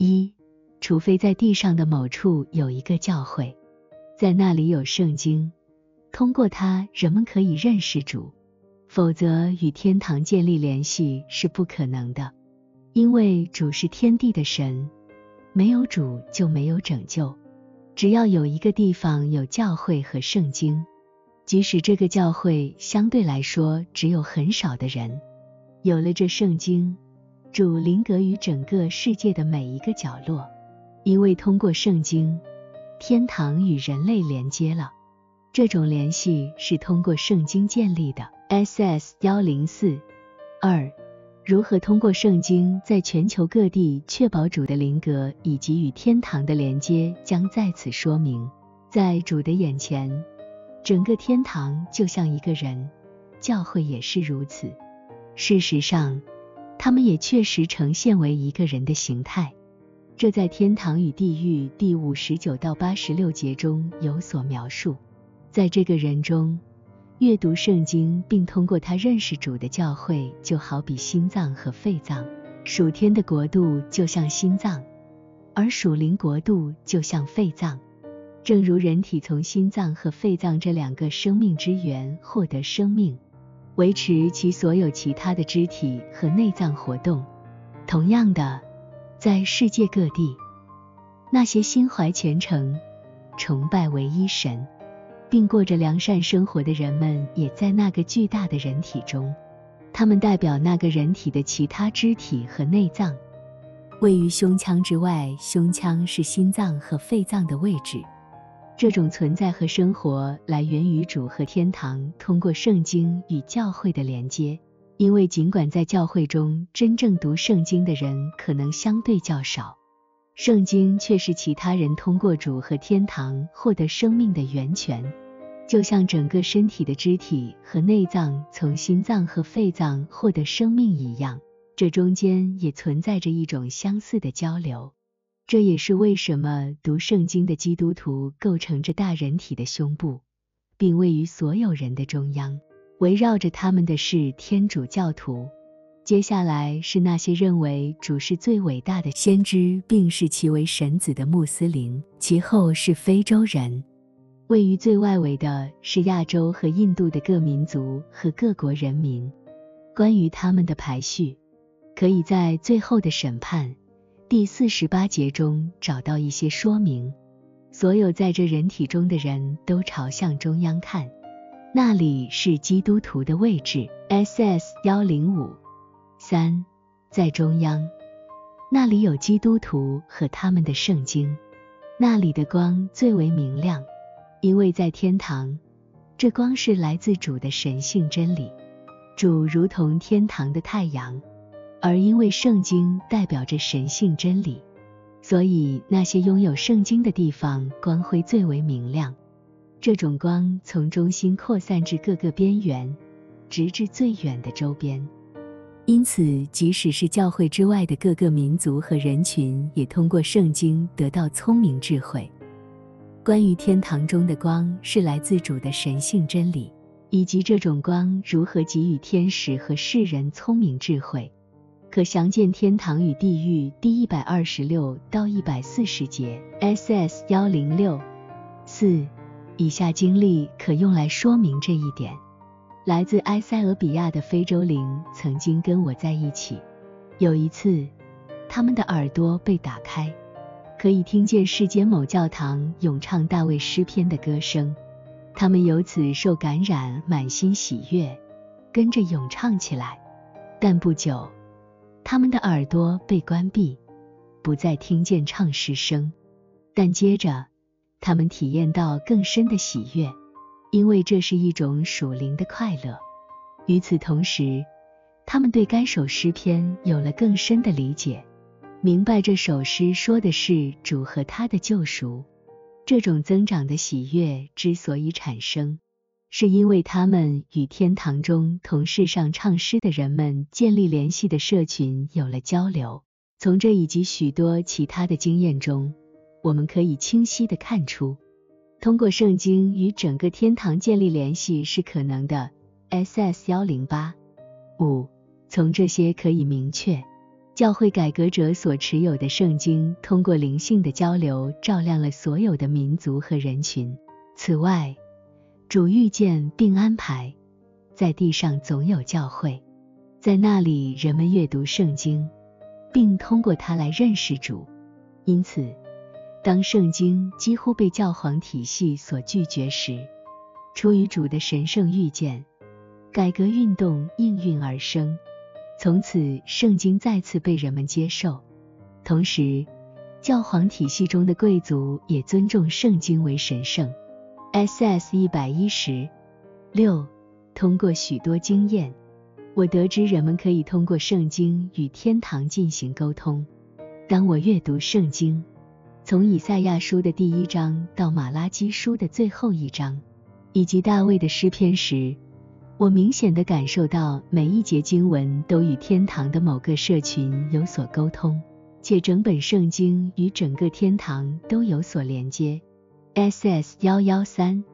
一，除非在地上的某处有一个教会，在那里有圣经，通过它人们可以认识主，否则与天堂建立联系是不可能的。因为主是天地的神，没有主就没有拯救。只要有一个地方有教会和圣经，即使这个教会相对来说只有很少的人，有了这圣经，主灵格于整个世界的每一个角落。因为通过圣经，天堂与人类连接了。这种联系是通过圣经建立的。SS 幺零四二。如何通过圣经在全球各地确保主的灵格以及与天堂的连接，将在此说明。在主的眼前，整个天堂就像一个人，教会也是如此。事实上，他们也确实呈现为一个人的形态。这在天堂与地狱第五十九到八十六节中有所描述。在这个人中。阅读圣经并通过他认识主的教会，就好比心脏和肺脏。属天的国度就像心脏，而属灵国度就像肺脏。正如人体从心脏和肺脏这两个生命之源获得生命，维持其所有其他的肢体和内脏活动，同样的，在世界各地，那些心怀虔诚、崇拜唯一神。并过着良善生活的人们，也在那个巨大的人体中。他们代表那个人体的其他肢体和内脏。位于胸腔之外，胸腔是心脏和肺脏的位置。这种存在和生活来源于主和天堂通过圣经与教会的连接。因为尽管在教会中真正读圣经的人可能相对较少，圣经却是其他人通过主和天堂获得生命的源泉。就像整个身体的肢体和内脏从心脏和肺脏获得生命一样，这中间也存在着一种相似的交流。这也是为什么读圣经的基督徒构成着大人体的胸部，并位于所有人的中央。围绕着他们的是天主教徒，接下来是那些认为主是最伟大的先知，并视其为神子的穆斯林，其后是非洲人。位于最外围的是亚洲和印度的各民族和各国人民。关于他们的排序，可以在最后的审判第四十八节中找到一些说明。所有在这人体中的人都朝向中央看，那里是基督徒的位置。SS 幺零五三，在中央，那里有基督徒和他们的圣经，那里的光最为明亮。因为在天堂，这光是来自主的神性真理，主如同天堂的太阳，而因为圣经代表着神性真理，所以那些拥有圣经的地方光辉最为明亮。这种光从中心扩散至各个边缘，直至最远的周边。因此，即使是教会之外的各个民族和人群，也通过圣经得到聪明智慧。关于天堂中的光是来自主的神性真理，以及这种光如何给予天使和世人聪明智慧，可详见《天堂与地狱》第一百二十六到一百四十节。SS 幺零六四，以下经历可用来说明这一点。来自埃塞俄比亚的非洲灵曾经跟我在一起，有一次，他们的耳朵被打开。可以听见世间某教堂咏唱大卫诗篇的歌声，他们由此受感染，满心喜悦，跟着咏唱起来。但不久，他们的耳朵被关闭，不再听见唱诗声。但接着，他们体验到更深的喜悦，因为这是一种属灵的快乐。与此同时，他们对该首诗篇有了更深的理解。明白这首诗说的是主和他的救赎。这种增长的喜悦之所以产生，是因为他们与天堂中同世上唱诗的人们建立联系的社群有了交流。从这以及许多其他的经验中，我们可以清晰的看出，通过圣经与整个天堂建立联系是可能的。SS 幺零八五，从这些可以明确。教会改革者所持有的圣经，通过灵性的交流，照亮了所有的民族和人群。此外，主预见并安排，在地上总有教会，在那里人们阅读圣经，并通过它来认识主。因此，当圣经几乎被教皇体系所拒绝时，出于主的神圣预见，改革运动应运而生。从此，圣经再次被人们接受。同时，教皇体系中的贵族也尊重圣经为神圣。S.S. 一百一十六。通过许多经验，我得知人们可以通过圣经与天堂进行沟通。当我阅读圣经，从以赛亚书的第一章到马拉基书的最后一章，以及大卫的诗篇时，我明显的感受到每一节经文都与天堂的某个社群有所沟通，且整本圣经与整个天堂都有所连接。S.S. 幺幺三。